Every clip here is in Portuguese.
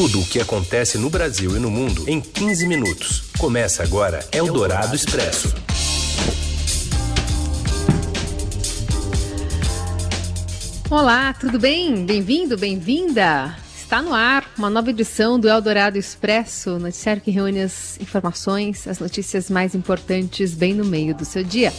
Tudo o que acontece no Brasil e no mundo em 15 minutos. Começa agora Eldorado Expresso. Olá, tudo bem? Bem-vindo, bem-vinda. Está no ar uma nova edição do Eldorado Expresso, noticiário que reúne as informações, as notícias mais importantes bem no meio do seu dia.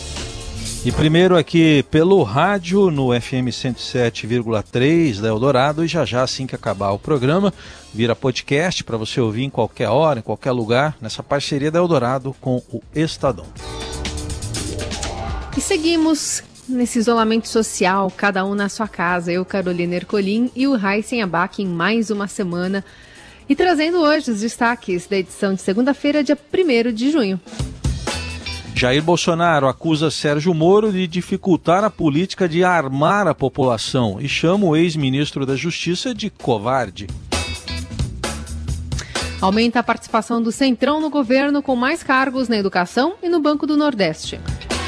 E primeiro aqui pelo rádio no FM 107,3 da Eldorado e já já assim que acabar o programa vira podcast para você ouvir em qualquer hora, em qualquer lugar, nessa parceria da Eldorado com o Estadão. E seguimos nesse isolamento social, cada um na sua casa. Eu, Carolina Ercolim e o Raíssen Abac em mais uma semana. E trazendo hoje os destaques da edição de segunda-feira, dia 1 de junho. Jair Bolsonaro acusa Sérgio Moro de dificultar a política de armar a população e chama o ex-ministro da Justiça de covarde. Aumenta a participação do Centrão no governo com mais cargos na educação e no Banco do Nordeste.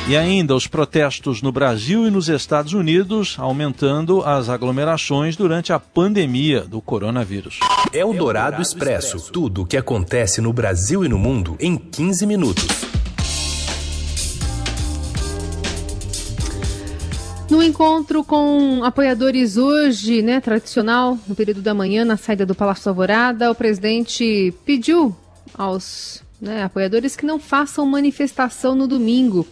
E ainda os protestos no Brasil e nos Estados Unidos, aumentando as aglomerações durante a pandemia do coronavírus. É o Dourado Expresso. Tudo o que acontece no Brasil e no mundo em 15 minutos. No encontro com apoiadores hoje, né, tradicional, no período da manhã, na saída do Palácio Alvorada, o presidente pediu aos né, apoiadores que não façam manifestação no domingo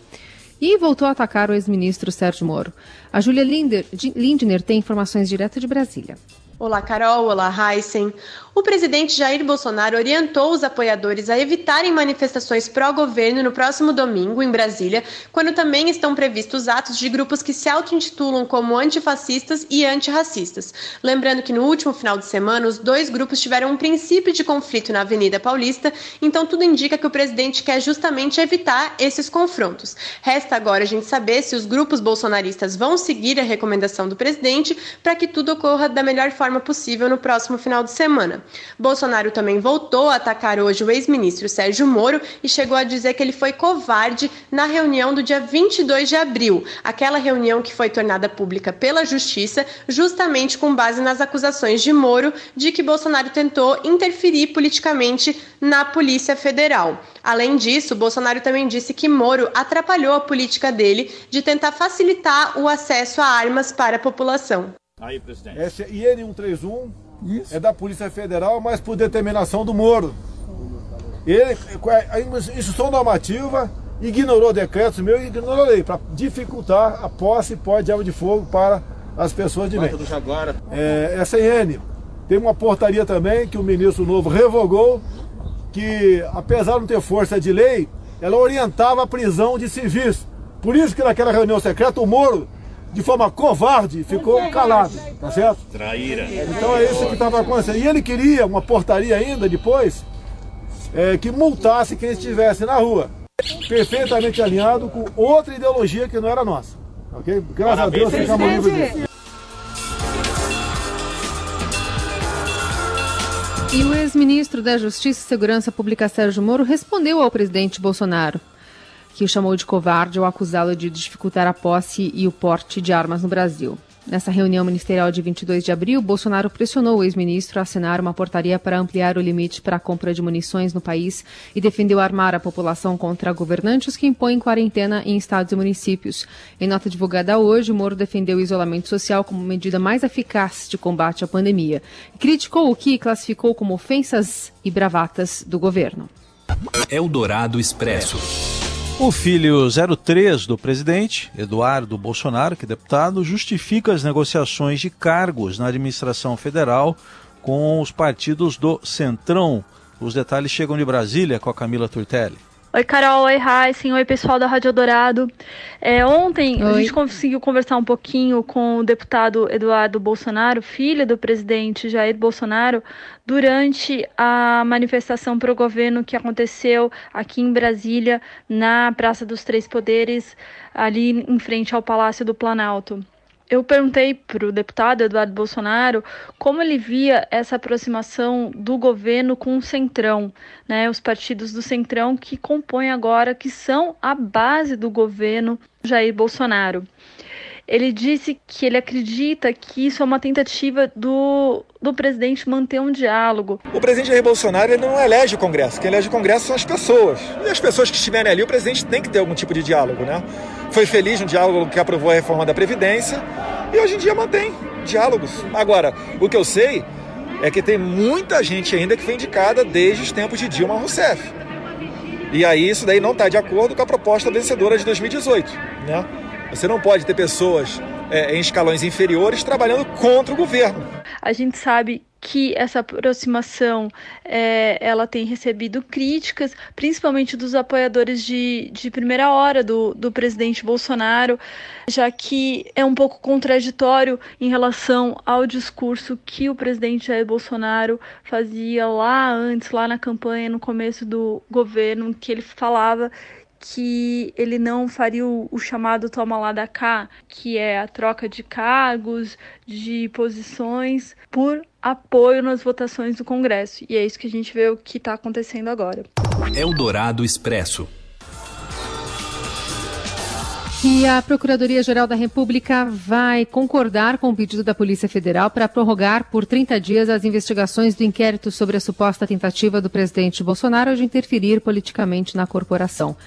e voltou a atacar o ex-ministro Sérgio Moro. A Júlia Lindner tem informações direto de Brasília. Olá, Carol. Olá, Heisen. O presidente Jair Bolsonaro orientou os apoiadores a evitarem manifestações pró-governo no próximo domingo, em Brasília, quando também estão previstos atos de grupos que se auto-intitulam como antifascistas e antirracistas. Lembrando que no último final de semana, os dois grupos tiveram um princípio de conflito na Avenida Paulista, então tudo indica que o presidente quer justamente evitar esses confrontos. Resta agora a gente saber se os grupos bolsonaristas vão seguir a recomendação do presidente para que tudo ocorra da melhor forma possível no próximo final de semana. Bolsonaro também voltou a atacar hoje o ex-ministro Sérgio Moro e chegou a dizer que ele foi covarde na reunião do dia 22 de abril, aquela reunião que foi tornada pública pela Justiça, justamente com base nas acusações de Moro de que Bolsonaro tentou interferir politicamente na Polícia Federal. Além disso, Bolsonaro também disse que Moro atrapalhou a política dele de tentar facilitar o acesso a armas para a população. Aí, presidente. Esse IN 131 isso. É da Polícia Federal, mas por determinação do Moro. Ele, a instrução normativa, ignorou decretos meus e ignorou a lei, para dificultar a posse e pó de arma de fogo para as pessoas de bem. É, essa IN tem uma portaria também que o ministro novo revogou, que apesar de não ter força de lei, ela orientava a prisão de civis. Por isso que naquela reunião secreta o Moro de forma covarde, ficou calado, tá certo? Traíra. Então é isso que estava acontecendo. E ele queria uma portaria ainda depois é, que multasse quem estivesse na rua. Perfeitamente alinhado com outra ideologia que não era nossa. Ok? Graças Parabéns, a Deus ficamos livres disso. E o ex-ministro da Justiça e Segurança Pública Sérgio Moro respondeu ao presidente Bolsonaro que o chamou de covarde ao acusá-lo de dificultar a posse e o porte de armas no Brasil. Nessa reunião ministerial de 22 de abril, Bolsonaro pressionou o ex-ministro a assinar uma portaria para ampliar o limite para a compra de munições no país e defendeu armar a população contra governantes que impõem quarentena em estados e municípios. Em nota divulgada hoje, Moro defendeu o isolamento social como medida mais eficaz de combate à pandemia criticou o que classificou como ofensas e bravatas do governo. Eldorado Expresso. O filho 03 do presidente, Eduardo Bolsonaro, que é deputado, justifica as negociações de cargos na administração federal com os partidos do Centrão. Os detalhes chegam de Brasília com a Camila Turtelli. Oi, Carol. Oi, Heisen. Oi, pessoal da Rádio Dourado. É, ontem Oi. a gente conseguiu conversar um pouquinho com o deputado Eduardo Bolsonaro, filho do presidente Jair Bolsonaro, durante a manifestação para o governo que aconteceu aqui em Brasília, na Praça dos Três Poderes, ali em frente ao Palácio do Planalto eu perguntei para o deputado Eduardo Bolsonaro como ele via essa aproximação do governo com o Centrão, né, os partidos do Centrão que compõem agora, que são a base do governo Jair Bolsonaro. Ele disse que ele acredita que isso é uma tentativa do, do presidente manter um diálogo. O presidente Jair Bolsonaro ele não elege o Congresso, quem elege o Congresso são as pessoas. E as pessoas que estiverem ali, o presidente tem que ter algum tipo de diálogo, né? Foi feliz no diálogo que aprovou a reforma da Previdência e hoje em dia mantém diálogos. Agora, o que eu sei é que tem muita gente ainda que foi indicada desde os tempos de Dilma Rousseff. E aí isso daí não está de acordo com a proposta vencedora de 2018. Né? Você não pode ter pessoas é, em escalões inferiores trabalhando contra o governo. A gente sabe que essa aproximação é, ela tem recebido críticas, principalmente dos apoiadores de, de primeira hora do, do presidente Bolsonaro, já que é um pouco contraditório em relação ao discurso que o presidente Jair Bolsonaro fazia lá antes, lá na campanha, no começo do governo, que ele falava que ele não faria o, o, chamado toma lá da cá, que é a troca de cargos, de posições por apoio nas votações do Congresso. E é isso que a gente vê o que está acontecendo agora. Eldorado Expresso. E a Procuradoria-Geral da República vai concordar com o pedido da Polícia Federal para prorrogar por 30 dias as investigações do inquérito sobre a suposta tentativa do presidente Bolsonaro de interferir politicamente na corporação.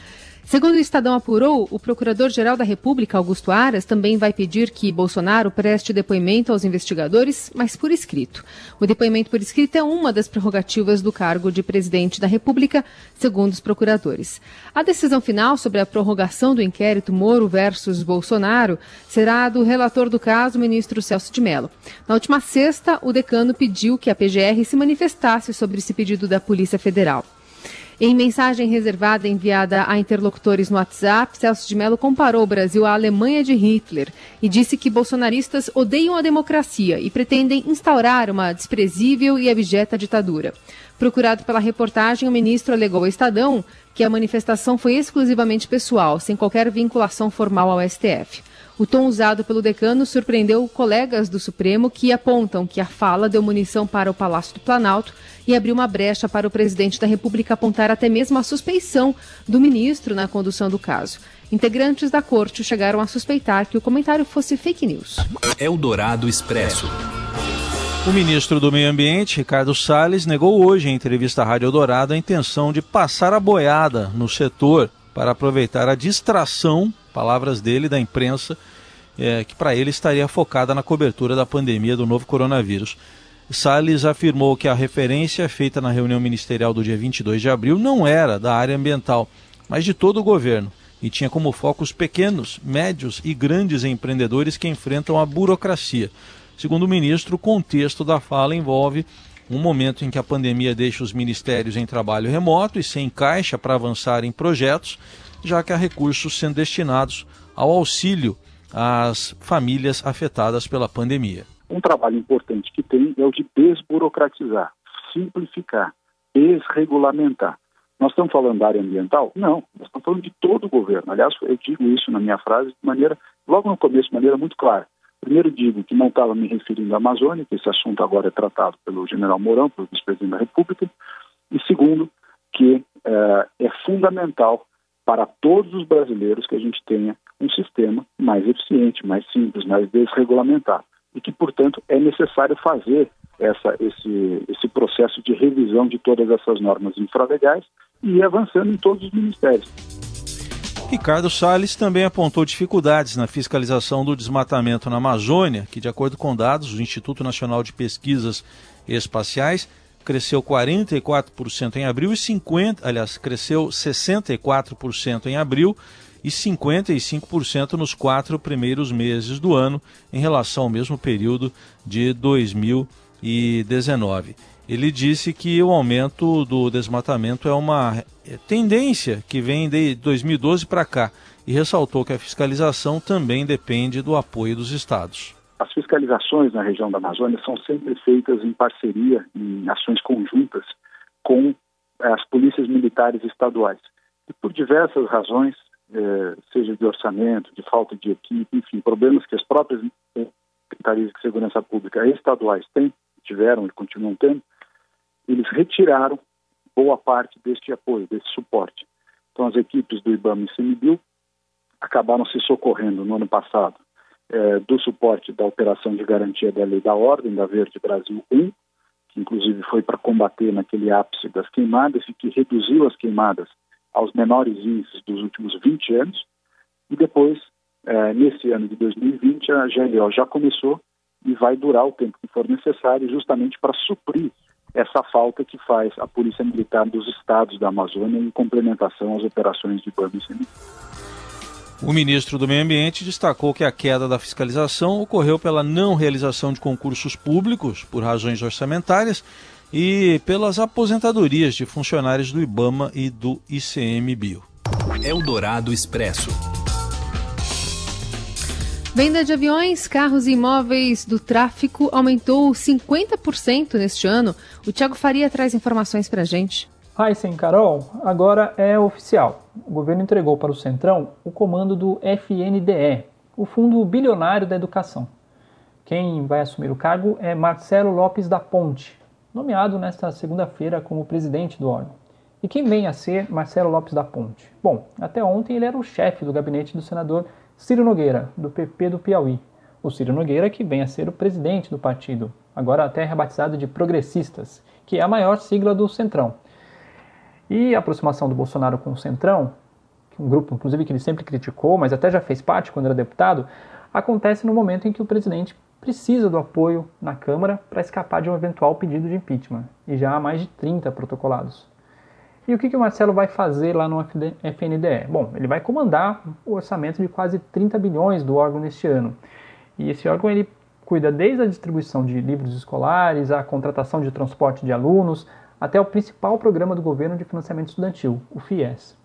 Segundo o Estadão apurou, o Procurador-Geral da República, Augusto Aras, também vai pedir que Bolsonaro preste depoimento aos investigadores, mas por escrito. O depoimento por escrito é uma das prerrogativas do cargo de presidente da República, segundo os procuradores. A decisão final sobre a prorrogação do inquérito Moro versus Bolsonaro será do relator do caso, ministro Celso de Mello. Na última sexta, o decano pediu que a PGR se manifestasse sobre esse pedido da Polícia Federal. Em mensagem reservada enviada a interlocutores no WhatsApp, Celso de Mello comparou o Brasil à Alemanha de Hitler e disse que bolsonaristas odeiam a democracia e pretendem instaurar uma desprezível e abjeta ditadura. Procurado pela reportagem, o ministro alegou ao Estadão que a manifestação foi exclusivamente pessoal, sem qualquer vinculação formal ao STF. O tom usado pelo decano surpreendeu colegas do Supremo que apontam que a fala deu munição para o Palácio do Planalto e abriu uma brecha para o presidente da República apontar até mesmo a suspeição do ministro na condução do caso. Integrantes da corte chegaram a suspeitar que o comentário fosse fake news. Eldorado Expresso. O ministro do Meio Ambiente, Ricardo Salles, negou hoje em entrevista à Rádio Eldorado a intenção de passar a boiada no setor para aproveitar a distração, palavras dele, da imprensa, é, que para ele estaria focada na cobertura da pandemia do novo coronavírus. Salles afirmou que a referência feita na reunião ministerial do dia 22 de abril não era da área ambiental, mas de todo o governo, e tinha como foco os pequenos, médios e grandes empreendedores que enfrentam a burocracia. Segundo o ministro, o contexto da fala envolve um momento em que a pandemia deixa os ministérios em trabalho remoto e sem caixa para avançar em projetos, já que há recursos sendo destinados ao auxílio às famílias afetadas pela pandemia. Um trabalho importante que tem é o de desburocratizar, simplificar, desregulamentar. Nós estamos falando da área ambiental? Não, nós estamos falando de todo o governo. Aliás, eu digo isso na minha frase de maneira, logo no começo, de maneira muito clara. Primeiro digo que não estava me referindo à Amazônia, que esse assunto agora é tratado pelo general Mourão, pelo vice-presidente da República. E segundo, que uh, é fundamental para todos os brasileiros que a gente tenha um sistema mais eficiente, mais simples, mais desregulamentado e que, portanto, é necessário fazer essa, esse, esse processo de revisão de todas essas normas infralegais e ir avançando em todos os ministérios. Ricardo Salles também apontou dificuldades na fiscalização do desmatamento na Amazônia, que, de acordo com dados do Instituto Nacional de Pesquisas Espaciais, cresceu 44% em abril e 50, aliás, cresceu 64% em abril e 55% nos quatro primeiros meses do ano, em relação ao mesmo período de 2019. Ele disse que o aumento do desmatamento é uma tendência que vem de 2012 para cá e ressaltou que a fiscalização também depende do apoio dos estados. As fiscalizações na região da Amazônia são sempre feitas em parceria, em ações conjuntas com as polícias militares estaduais. E por diversas razões, é, seja de orçamento, de falta de equipe, enfim, problemas que as próprias secretarias de segurança pública estaduais têm, tiveram e continuam tendo, eles retiraram boa parte deste apoio, desse suporte. Então, as equipes do IBAMA e CMBio acabaram se socorrendo no ano passado é, do suporte da operação de garantia da lei da ordem, da Verde Brasil 1, que inclusive foi para combater naquele ápice das queimadas e que reduziu as queimadas aos menores índices dos últimos 20 anos. E depois, é, nesse ano de 2020, a GLO já começou e vai durar o tempo que for necessário justamente para suprir essa falta que faz a Polícia Militar dos estados da Amazônia em complementação às operações de banho e o ministro do Meio Ambiente destacou que a queda da fiscalização ocorreu pela não realização de concursos públicos por razões orçamentárias e pelas aposentadorias de funcionários do IBAMA e do ICMBio. Eldorado Expresso. Venda de aviões, carros e imóveis do tráfico aumentou 50% neste ano. O Tiago Faria traz informações para a gente. Heisen Carol, agora é oficial. O governo entregou para o Centrão o comando do FNDE, o Fundo Bilionário da Educação. Quem vai assumir o cargo é Marcelo Lopes da Ponte, nomeado nesta segunda-feira como presidente do órgão. E quem vem a ser Marcelo Lopes da Ponte? Bom, até ontem ele era o chefe do gabinete do senador Ciro Nogueira, do PP do Piauí. O Ciro Nogueira que vem a ser o presidente do partido, agora até rebatizado de Progressistas, que é a maior sigla do Centrão. E a aproximação do Bolsonaro com o Centrão, um grupo, inclusive, que ele sempre criticou, mas até já fez parte quando era deputado, acontece no momento em que o presidente precisa do apoio na Câmara para escapar de um eventual pedido de impeachment. E já há mais de 30 protocolados. E o que, que o Marcelo vai fazer lá no FNDE? Bom, ele vai comandar o orçamento de quase 30 bilhões do órgão neste ano. E esse órgão ele cuida desde a distribuição de livros escolares, a contratação de transporte de alunos, até o principal programa do governo de financiamento estudantil, o FIES.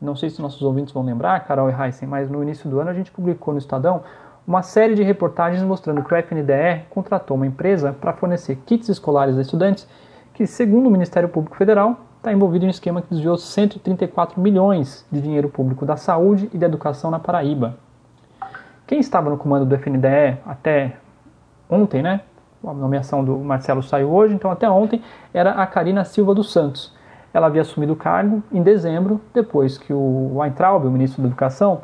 Não sei se nossos ouvintes vão lembrar, Carol e Heisen, mas no início do ano a gente publicou no Estadão uma série de reportagens mostrando que o FNDE contratou uma empresa para fornecer kits escolares a estudantes que, segundo o Ministério Público Federal, está envolvido em um esquema que desviou 134 milhões de dinheiro público da saúde e da educação na Paraíba. Quem estava no comando do FNDE até ontem, né, a nomeação do Marcelo saiu hoje, então até ontem era a Karina Silva dos Santos. Ela havia assumido o cargo em dezembro, depois que o Weintraub, o ministro da Educação,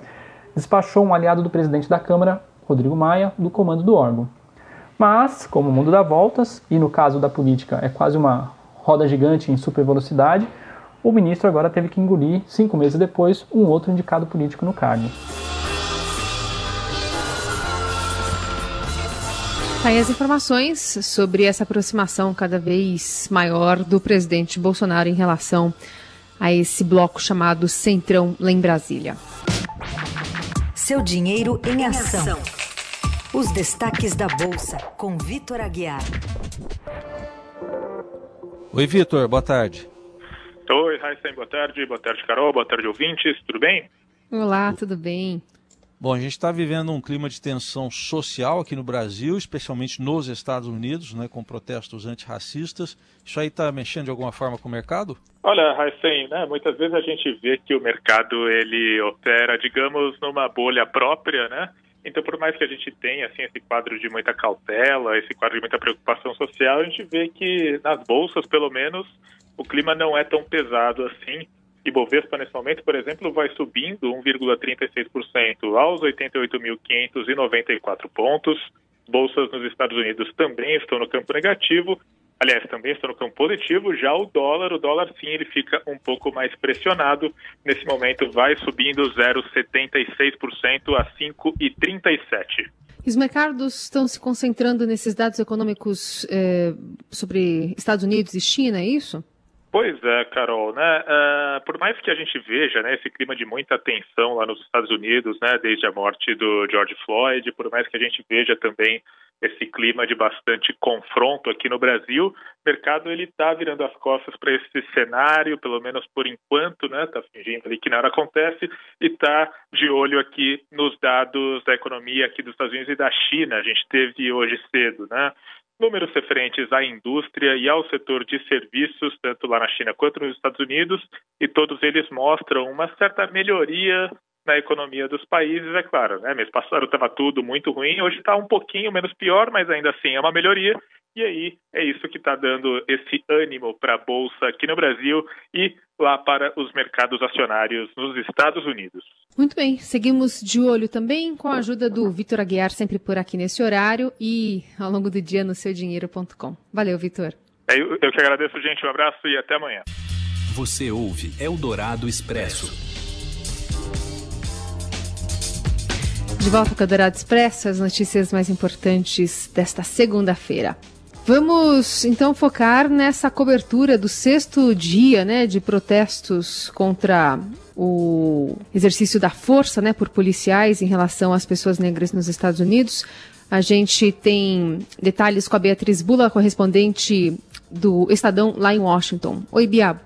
despachou um aliado do presidente da Câmara, Rodrigo Maia, do comando do órgão. Mas, como o mundo dá voltas, e no caso da política é quase uma roda gigante em super velocidade, o ministro agora teve que engolir, cinco meses depois, um outro indicado político no cargo. Aí as informações sobre essa aproximação cada vez maior do presidente Bolsonaro em relação a esse bloco chamado Centrão lá em Brasília. Seu dinheiro em ação. Os destaques da Bolsa, com Vitor Aguiar. Oi, Vitor, boa tarde. Oi, Raíssen, boa tarde. Boa tarde, Carol. Boa tarde, ouvintes. Tudo bem? Olá, tudo bem. Bom, a gente está vivendo um clima de tensão social aqui no Brasil, especialmente nos Estados Unidos, né, com protestos antirracistas. Isso aí está mexendo de alguma forma com o mercado? Olha, Raicen, né, muitas vezes a gente vê que o mercado ele opera, digamos, numa bolha própria, né? Então, por mais que a gente tenha assim esse quadro de muita cautela, esse quadro de muita preocupação social, a gente vê que nas bolsas, pelo menos, o clima não é tão pesado assim. Ibovespa, nesse momento, por exemplo, vai subindo 1,36% aos 88.594 pontos. Bolsas nos Estados Unidos também estão no campo negativo. Aliás, também estão no campo positivo. Já o dólar, o dólar sim, ele fica um pouco mais pressionado. Nesse momento, vai subindo 0,76% a 5,37%. E os mercados estão se concentrando nesses dados econômicos eh, sobre Estados Unidos e China, é isso? Pois é, Carol, né? Uh, por mais que a gente veja né, esse clima de muita tensão lá nos Estados Unidos, né, desde a morte do George Floyd, por mais que a gente veja também esse clima de bastante confronto aqui no Brasil, o mercado ele está virando as costas para esse cenário, pelo menos por enquanto, né? Está fingindo ali que nada acontece e está de olho aqui nos dados da economia aqui dos Estados Unidos e da China. A gente teve hoje cedo, né? Números referentes à indústria e ao setor de serviços, tanto lá na China quanto nos Estados Unidos, e todos eles mostram uma certa melhoria na economia dos países, é claro. Né? Mês passado estava tudo muito ruim, hoje está um pouquinho menos pior, mas ainda assim é uma melhoria. E aí é isso que está dando esse ânimo para a Bolsa aqui no Brasil e lá para os mercados acionários nos Estados Unidos. Muito bem, seguimos de olho também com a ajuda do Vitor Aguiar, sempre por aqui nesse horário e ao longo do dia no seudinheiro.com. Valeu, Vitor. É, eu, eu que agradeço, gente. Um abraço e até amanhã. Você ouve Eldorado Expresso. De volta com o Eldorado Expresso, as notícias mais importantes desta segunda-feira. Vamos então focar nessa cobertura do sexto dia né, de protestos contra o exercício da força né, por policiais em relação às pessoas negras nos Estados Unidos. A gente tem detalhes com a Beatriz Bula, correspondente do Estadão lá em Washington. Oi, Bia.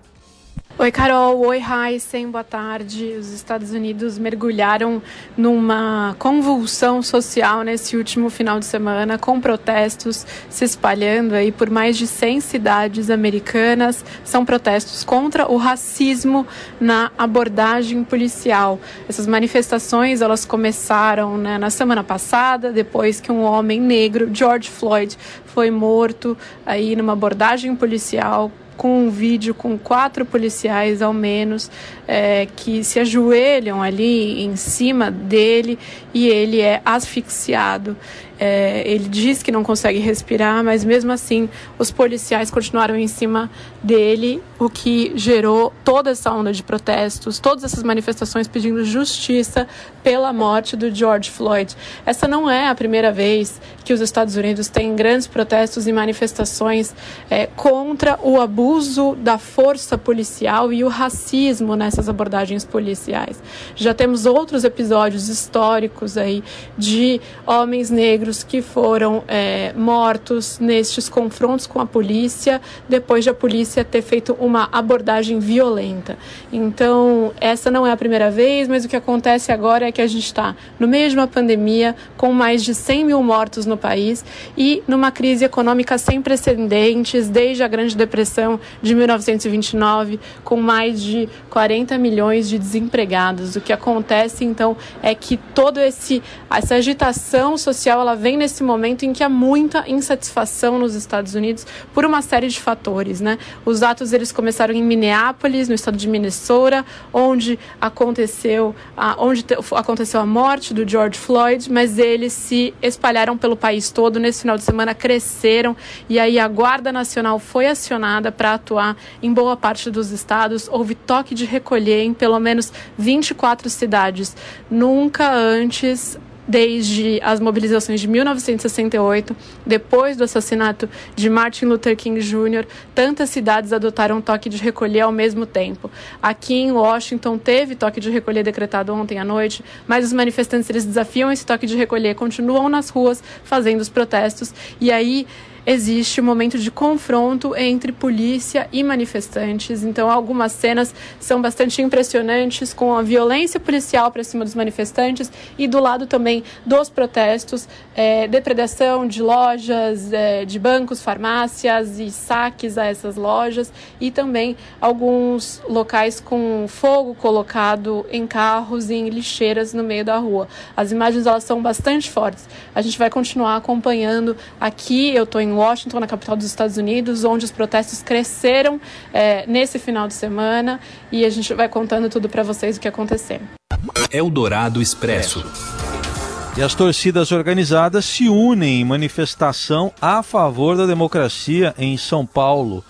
Oi, Carol. Oi, Heisen. Boa tarde. Os Estados Unidos mergulharam numa convulsão social nesse último final de semana, com protestos se espalhando aí por mais de 100 cidades americanas. São protestos contra o racismo na abordagem policial. Essas manifestações elas começaram né, na semana passada, depois que um homem negro, George Floyd, foi morto aí numa abordagem policial com um vídeo com quatro policiais ao menos é, que se ajoelham ali em cima dele e ele é asfixiado. É, ele diz que não consegue respirar, mas mesmo assim os policiais continuaram em cima dele, o que gerou toda essa onda de protestos, todas essas manifestações pedindo justiça pela morte do George Floyd. Essa não é a primeira vez que os Estados Unidos têm grandes protestos e manifestações é, contra o abuso da força policial e o racismo nessas abordagens policiais. Já temos outros episódios históricos aí de homens negros que foram é, mortos nestes confrontos com a polícia, depois de a polícia ter feito uma abordagem violenta. Então, essa não é a primeira vez, mas o que acontece agora é que a gente está no meio de uma pandemia, com mais de 100 mil mortos no país e numa crise econômica sem precedentes desde a Grande Depressão de 1929, com mais de 40 milhões de desempregados. O que acontece, então, é que toda essa agitação social ela vem nesse momento em que há muita insatisfação nos Estados Unidos por uma série de fatores, né? Os atos eles começaram em Minneapolis, no estado de Minnesota, onde aconteceu a, onde te, aconteceu a morte do George Floyd, mas eles se espalharam pelo país todo. Nesse final de semana cresceram e aí a Guarda Nacional foi acionada para atuar em boa parte dos estados. Houve toque de recolher em pelo menos 24 cidades. Nunca antes desde as mobilizações de 1968, depois do assassinato de Martin Luther King Jr., tantas cidades adotaram toque de recolher ao mesmo tempo. Aqui em Washington teve toque de recolher decretado ontem à noite, mas os manifestantes eles desafiam esse toque de recolher, continuam nas ruas fazendo os protestos e aí existe um momento de confronto entre polícia e manifestantes. Então, algumas cenas são bastante impressionantes com a violência policial para cima dos manifestantes e do lado também dos protestos, é, depredação de lojas, é, de bancos, farmácias e saques a essas lojas e também alguns locais com fogo colocado em carros e em lixeiras no meio da rua. As imagens elas são bastante fortes. A gente vai continuar acompanhando aqui. Eu estou em Washington, na capital dos Estados Unidos, onde os protestos cresceram é, nesse final de semana e a gente vai contando tudo para vocês o que aconteceu. Eldorado Expresso. E as torcidas organizadas se unem em manifestação a favor da democracia em São Paulo.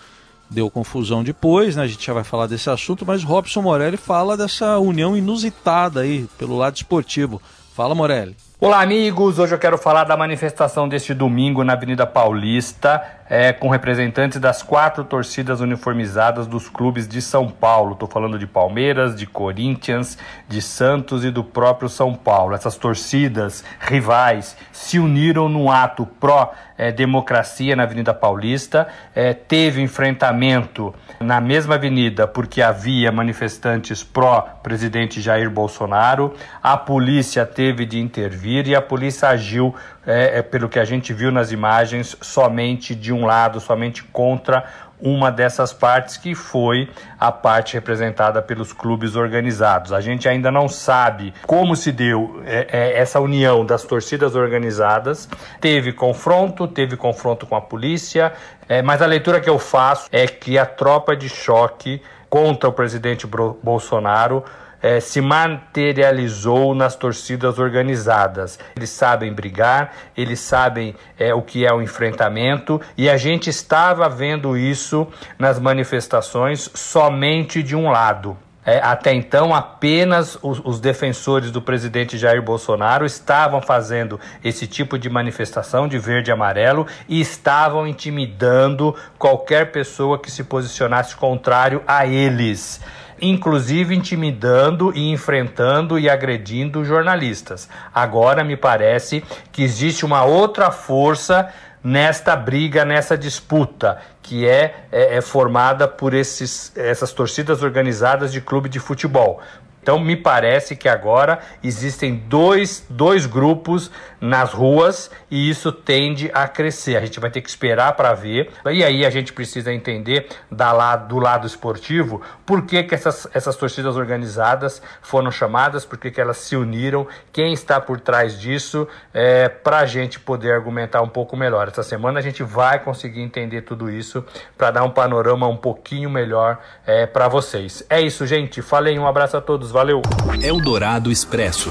Deu confusão depois, né? A gente já vai falar desse assunto, mas Robson Morelli fala dessa união inusitada aí pelo lado esportivo. Fala, Morelli. Olá, amigos! Hoje eu quero falar da manifestação deste domingo na Avenida Paulista, é, com representantes das quatro torcidas uniformizadas dos clubes de São Paulo. Estou falando de Palmeiras, de Corinthians, de Santos e do próprio São Paulo. Essas torcidas rivais se uniram num ato pró-democracia na Avenida Paulista. É, teve enfrentamento na mesma avenida porque havia manifestantes pró-presidente Jair Bolsonaro. A polícia teve de intervir vir e a polícia agiu, é, é, pelo que a gente viu nas imagens, somente de um lado, somente contra uma dessas partes que foi a parte representada pelos clubes organizados. A gente ainda não sabe como se deu é, é, essa união das torcidas organizadas. Teve confronto, teve confronto com a polícia, é, mas a leitura que eu faço é que a tropa de choque contra o presidente Bolsonaro é, se materializou nas torcidas organizadas. Eles sabem brigar, eles sabem é, o que é o enfrentamento e a gente estava vendo isso nas manifestações somente de um lado. É, até então, apenas os, os, defensores do presidente Jair Bolsonaro estavam fazendo esse tipo de manifestação de verde e amarelo e estavam intimidando qualquer pessoa que se posicionasse contrário a eles inclusive intimidando e enfrentando e agredindo jornalistas. Agora me parece que existe uma outra força nesta briga, nessa disputa, que é, é, é formada por esses, essas torcidas organizadas de clube de futebol. Então, me parece que agora existem dois, dois grupos nas ruas e isso tende a crescer. A gente vai ter que esperar para ver. E aí a gente precisa entender da lado, do lado esportivo por que, que essas, essas torcidas organizadas foram chamadas, por que, que elas se uniram, quem está por trás disso, é, para a gente poder argumentar um pouco melhor. Essa semana a gente vai conseguir entender tudo isso para dar um panorama um pouquinho melhor é, para vocês. É isso, gente. Falei, um abraço a todos. Valeu. Eldorado Expresso.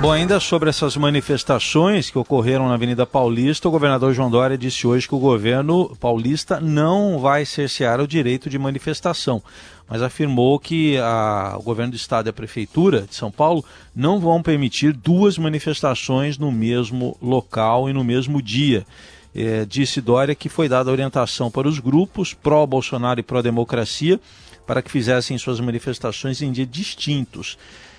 Bom, ainda sobre essas manifestações que ocorreram na Avenida Paulista, o governador João Dória disse hoje que o governo paulista não vai cercear o direito de manifestação, mas afirmou que a, o governo do estado e a prefeitura de São Paulo não vão permitir duas manifestações no mesmo local e no mesmo dia. É, disse Dória que foi dada orientação para os grupos pró-Bolsonaro e pró-democracia para que fizessem suas manifestações em dias distintos.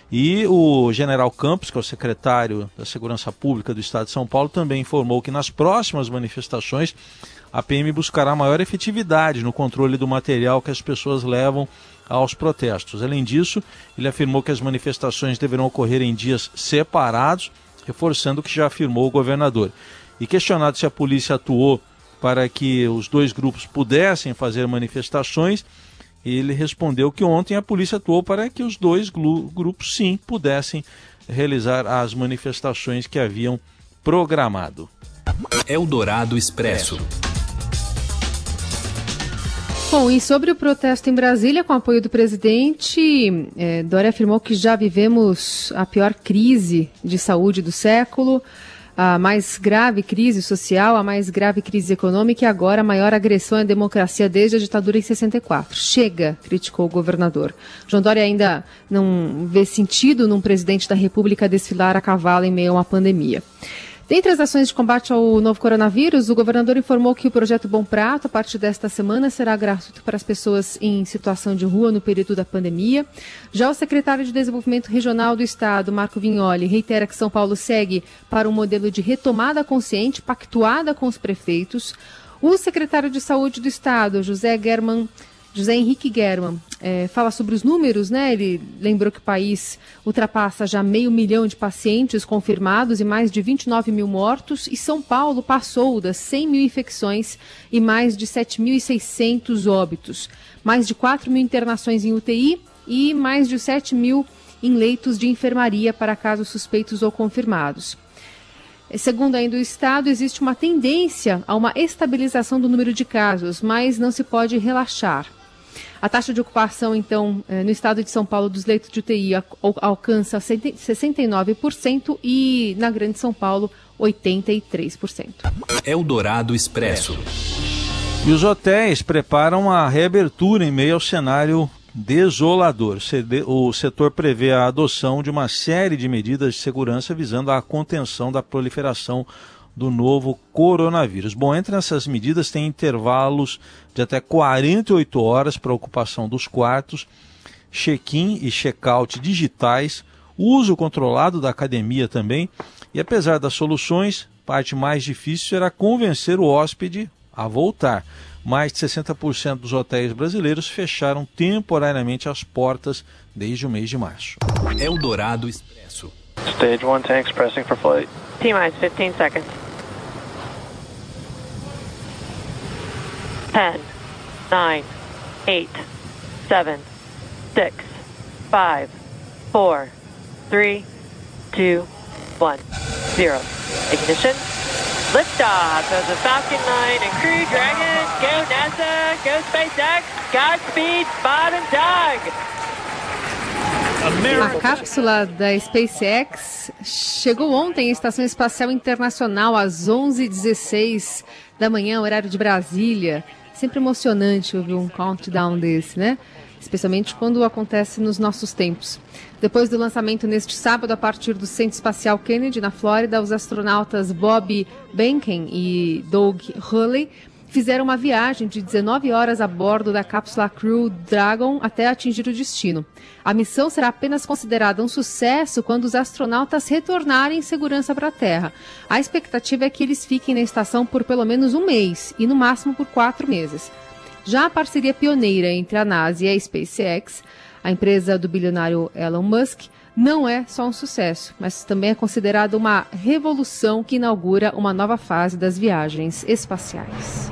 E o general Campos, que é o secretário da Segurança Pública do Estado de São Paulo, também informou que nas próximas manifestações a PM buscará maior efetividade no controle do material que as pessoas levam aos protestos. Além disso, ele afirmou que as manifestações deverão ocorrer em dias separados, reforçando o que já afirmou o governador. E questionado se a polícia atuou para que os dois grupos pudessem fazer manifestações, ele respondeu que ontem a polícia atuou para que os dois grupos, sim, pudessem realizar as manifestações que haviam programado. Eldorado Expresso. Bom, e sobre o protesto em Brasília, com apoio do presidente, é, Dória afirmou que já vivemos a pior crise de saúde do século a mais grave crise social, a mais grave crise econômica e agora a maior agressão à democracia desde a ditadura em 64. Chega, criticou o governador. João Dória ainda não vê sentido num presidente da República desfilar a cavalo em meio a uma pandemia. Dentre as ações de combate ao novo coronavírus, o governador informou que o projeto Bom Prato, a partir desta semana, será gratuito para as pessoas em situação de rua no período da pandemia. Já o secretário de Desenvolvimento Regional do Estado, Marco Vignoli, reitera que São Paulo segue para um modelo de retomada consciente, pactuada com os prefeitos. O secretário de Saúde do Estado, José German José Henrique German é, fala sobre os números, né? Ele lembrou que o país ultrapassa já meio milhão de pacientes confirmados e mais de 29 mil mortos, e São Paulo passou das 100 mil infecções e mais de 7.600 óbitos, mais de 4 mil internações em UTI e mais de 7 mil em leitos de enfermaria para casos suspeitos ou confirmados. Segundo ainda o Estado, existe uma tendência a uma estabilização do número de casos, mas não se pode relaxar. A taxa de ocupação, então, eh, no estado de São Paulo, dos leitos de UTI alcança 69% e na Grande São Paulo, 83%. Eldorado Expresso. E os hotéis preparam a reabertura em meio ao cenário desolador. O setor prevê a adoção de uma série de medidas de segurança visando a contenção da proliferação do novo coronavírus. Bom, entre essas medidas tem intervalos de até 48 horas para ocupação dos quartos, check-in e check-out digitais, uso controlado da academia também. E apesar das soluções, parte mais difícil será convencer o hóspede a voltar. Mais de 60% dos hotéis brasileiros fecharam temporariamente as portas desde o mês de março. Eldorado Expresso. Stage 1 tanks pressing for flight. T-minus 15 seconds. 10, 9, 8, 7, 6, 5, 4, 3, 2, 1, 0. Ignition. Liftoff of the Falcon 9 and Crew Dragon. Go NASA, go SpaceX, Godspeed, Bob and Doug. A cápsula da SpaceX chegou ontem à Estação Espacial Internacional às 11h16 da manhã, horário de Brasília. Sempre emocionante ouvir um countdown desse, né? Especialmente quando acontece nos nossos tempos. Depois do lançamento neste sábado, a partir do Centro Espacial Kennedy, na Flórida, os astronautas Bob Behnken e Doug Hurley fizeram uma viagem de 19 horas a bordo da cápsula Crew Dragon até atingir o destino. A missão será apenas considerada um sucesso quando os astronautas retornarem em segurança para a Terra. A expectativa é que eles fiquem na estação por pelo menos um mês e no máximo por quatro meses. Já a parceria pioneira entre a NASA e a SpaceX, a empresa do bilionário Elon Musk, não é só um sucesso, mas também é considerada uma revolução que inaugura uma nova fase das viagens espaciais.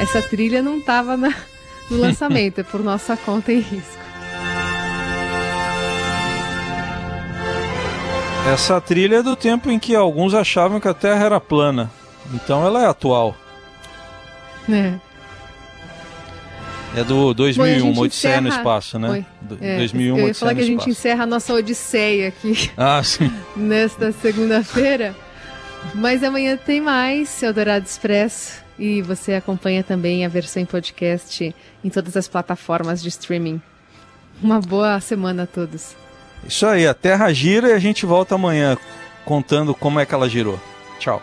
Essa trilha não estava no lançamento, é por nossa conta e risco. Essa trilha é do tempo em que alguns achavam que a Terra era plana. Então ela é atual. É. É do 2001, Bom, Odisseia encerra... no Espaço, né? Oi. É, 2001, eu ia falar que a gente encerra a nossa Odisseia aqui. Ah, sim. nesta segunda-feira. Mas amanhã tem mais Eldorado Expresso. E você acompanha também a versão em podcast em todas as plataformas de streaming. Uma boa semana a todos. Isso aí, a Terra gira e a gente volta amanhã contando como é que ela girou. Tchau.